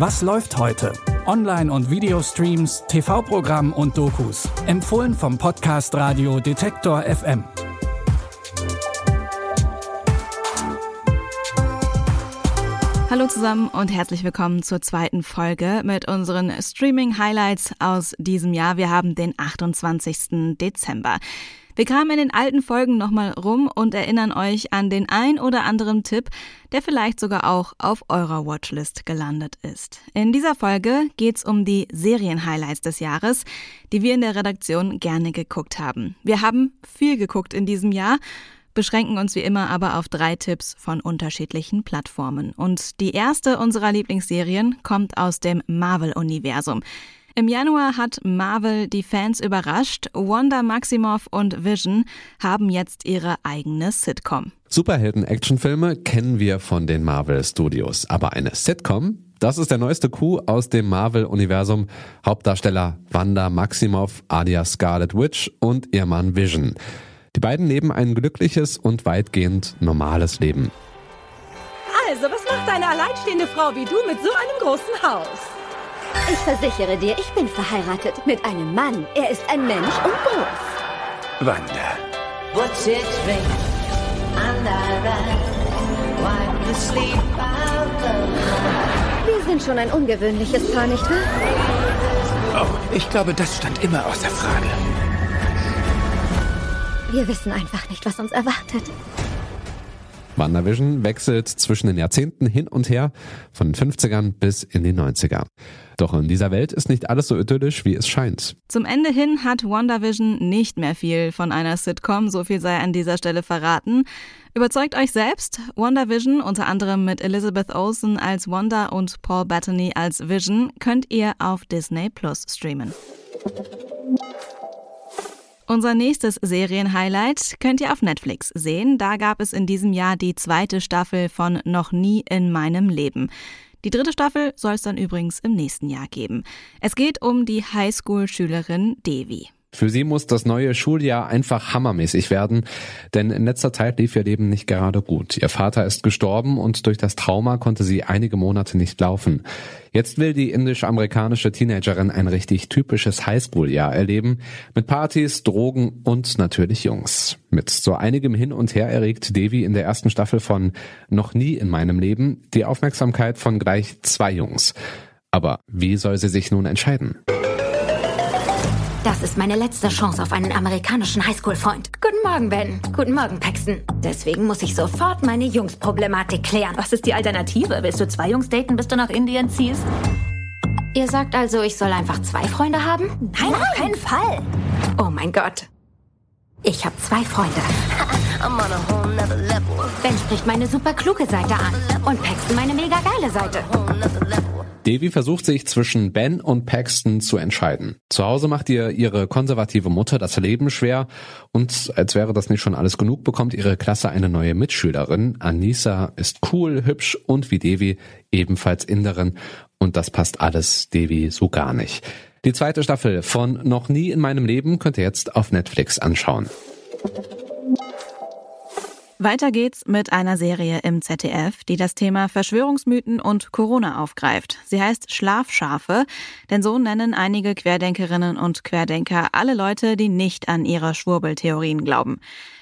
Was läuft heute? Online- und Videostreams, TV-Programm und Dokus. Empfohlen vom Podcast Radio Detektor FM. Hallo zusammen und herzlich willkommen zur zweiten Folge mit unseren Streaming-Highlights aus diesem Jahr. Wir haben den 28. Dezember. Wir kamen in den alten Folgen nochmal rum und erinnern euch an den ein oder anderen Tipp, der vielleicht sogar auch auf eurer Watchlist gelandet ist. In dieser Folge geht's um die Serien-Highlights des Jahres, die wir in der Redaktion gerne geguckt haben. Wir haben viel geguckt in diesem Jahr beschränken uns wie immer aber auf drei Tipps von unterschiedlichen Plattformen. Und die erste unserer Lieblingsserien kommt aus dem Marvel-Universum. Im Januar hat Marvel die Fans überrascht. Wanda Maximoff und Vision haben jetzt ihre eigene Sitcom. Superhelden-Actionfilme kennen wir von den Marvel Studios, aber eine Sitcom? Das ist der neueste Coup aus dem Marvel-Universum. Hauptdarsteller Wanda Maximoff alias Scarlet Witch und ihr Mann Vision. Die beiden leben ein glückliches und weitgehend normales Leben. Also, was macht eine alleinstehende Frau wie du mit so einem großen Haus? Ich versichere dir, ich bin verheiratet mit einem Mann. Er ist ein Mensch und groß. Wanda. What's it ring? Wipe the sleep out of Wir sind schon ein ungewöhnliches Paar, nicht wahr? Oh, ich glaube, das stand immer außer Frage. Wir wissen einfach nicht, was uns erwartet. WandaVision wechselt zwischen den Jahrzehnten hin und her, von den 50ern bis in die 90er. Doch in dieser Welt ist nicht alles so idyllisch, wie es scheint. Zum Ende hin hat WandaVision nicht mehr viel von einer Sitcom, so viel sei an dieser Stelle verraten. Überzeugt euch selbst. WandaVision, unter anderem mit Elizabeth Olsen als Wanda und Paul Bettany als Vision, könnt ihr auf Disney Plus streamen. Unser nächstes Serienhighlight könnt ihr auf Netflix sehen. Da gab es in diesem Jahr die zweite Staffel von Noch nie in meinem Leben. Die dritte Staffel soll es dann übrigens im nächsten Jahr geben. Es geht um die Highschool-Schülerin Devi. Für sie muss das neue Schuljahr einfach hammermäßig werden, denn in letzter Zeit lief ihr Leben nicht gerade gut. Ihr Vater ist gestorben und durch das Trauma konnte sie einige Monate nicht laufen. Jetzt will die indisch-amerikanische Teenagerin ein richtig typisches Highschool-Jahr erleben, mit Partys, Drogen und natürlich Jungs. Mit so einigem Hin und Her erregt Devi in der ersten Staffel von Noch nie in meinem Leben die Aufmerksamkeit von gleich zwei Jungs. Aber wie soll sie sich nun entscheiden? Das ist meine letzte Chance auf einen amerikanischen Highschool-Freund. Guten Morgen, Ben. Guten Morgen, Paxton. Deswegen muss ich sofort meine Jungs-Problematik klären. Was ist die Alternative? Willst du zwei Jungs daten, bis du nach Indien ziehst? Ihr sagt also, ich soll einfach zwei Freunde haben? Nein, auf keinen Fall. Oh mein Gott. Ich habe zwei Freunde. Ben spricht meine super kluge Seite an und Paxton meine mega geile Seite. Devi versucht sich zwischen Ben und Paxton zu entscheiden. Zu Hause macht ihr ihre konservative Mutter das Leben schwer und als wäre das nicht schon alles genug, bekommt ihre Klasse eine neue Mitschülerin. Anissa ist cool, hübsch und wie Devi ebenfalls Inderin und das passt alles Devi so gar nicht. Die zweite Staffel von Noch nie in meinem Leben könnt ihr jetzt auf Netflix anschauen. Weiter geht's mit einer Serie im ZDF, die das Thema Verschwörungsmythen und Corona aufgreift. Sie heißt Schlafschafe, denn so nennen einige Querdenkerinnen und Querdenker alle Leute, die nicht an ihre Schwurbeltheorien glauben.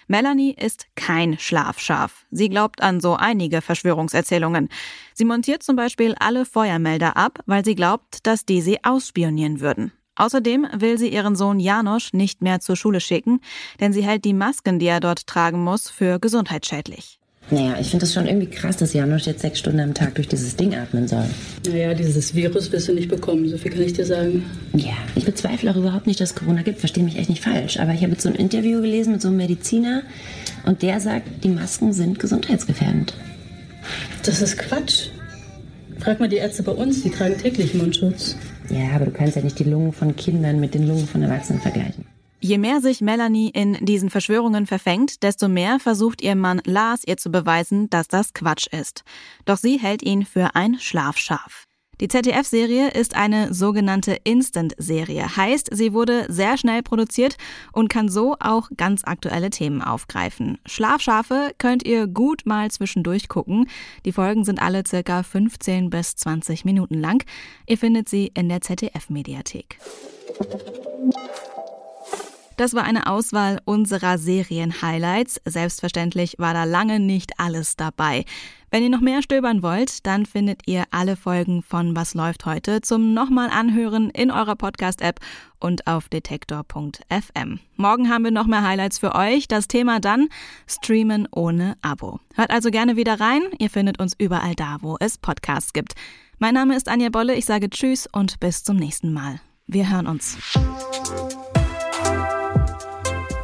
Melanie ist kein Schlafschaf. Sie glaubt an so einige Verschwörungserzählungen. Sie montiert zum Beispiel alle Feuermelder ab, weil sie glaubt, dass die sie ausspionieren würden. Außerdem will sie ihren Sohn Janosch nicht mehr zur Schule schicken, denn sie hält die Masken, die er dort tragen muss, für gesundheitsschädlich. Naja, ich finde es schon irgendwie krass, dass Janosch jetzt sechs Stunden am Tag durch dieses Ding atmen soll. Naja, dieses Virus wirst du nicht bekommen, so viel kann ich dir sagen. Ja, ich bezweifle auch überhaupt nicht, dass es Corona gibt, verstehe mich echt nicht falsch. Aber ich habe jetzt so ein Interview gelesen mit so einem Mediziner und der sagt, die Masken sind gesundheitsgefährdend. Das ist Quatsch. Frag mal die Ärzte bei uns, die tragen täglich Mundschutz. Ja, aber du kannst ja nicht die Lungen von Kindern mit den Lungen von Erwachsenen vergleichen. Je mehr sich Melanie in diesen Verschwörungen verfängt, desto mehr versucht ihr Mann Lars ihr zu beweisen, dass das Quatsch ist. Doch sie hält ihn für ein Schlafschaf. Die ZDF-Serie ist eine sogenannte Instant-Serie, heißt, sie wurde sehr schnell produziert und kann so auch ganz aktuelle Themen aufgreifen. Schlafschafe könnt ihr gut mal zwischendurch gucken. Die Folgen sind alle circa 15 bis 20 Minuten lang. Ihr findet sie in der ZDF-Mediathek. Das war eine Auswahl unserer Serien-Highlights. Selbstverständlich war da lange nicht alles dabei. Wenn ihr noch mehr stöbern wollt, dann findet ihr alle Folgen von Was läuft heute zum nochmal anhören in eurer Podcast-App und auf detektor.fm. Morgen haben wir noch mehr Highlights für euch. Das Thema dann Streamen ohne Abo. Hört also gerne wieder rein. Ihr findet uns überall da, wo es Podcasts gibt. Mein Name ist Anja Bolle. Ich sage Tschüss und bis zum nächsten Mal. Wir hören uns.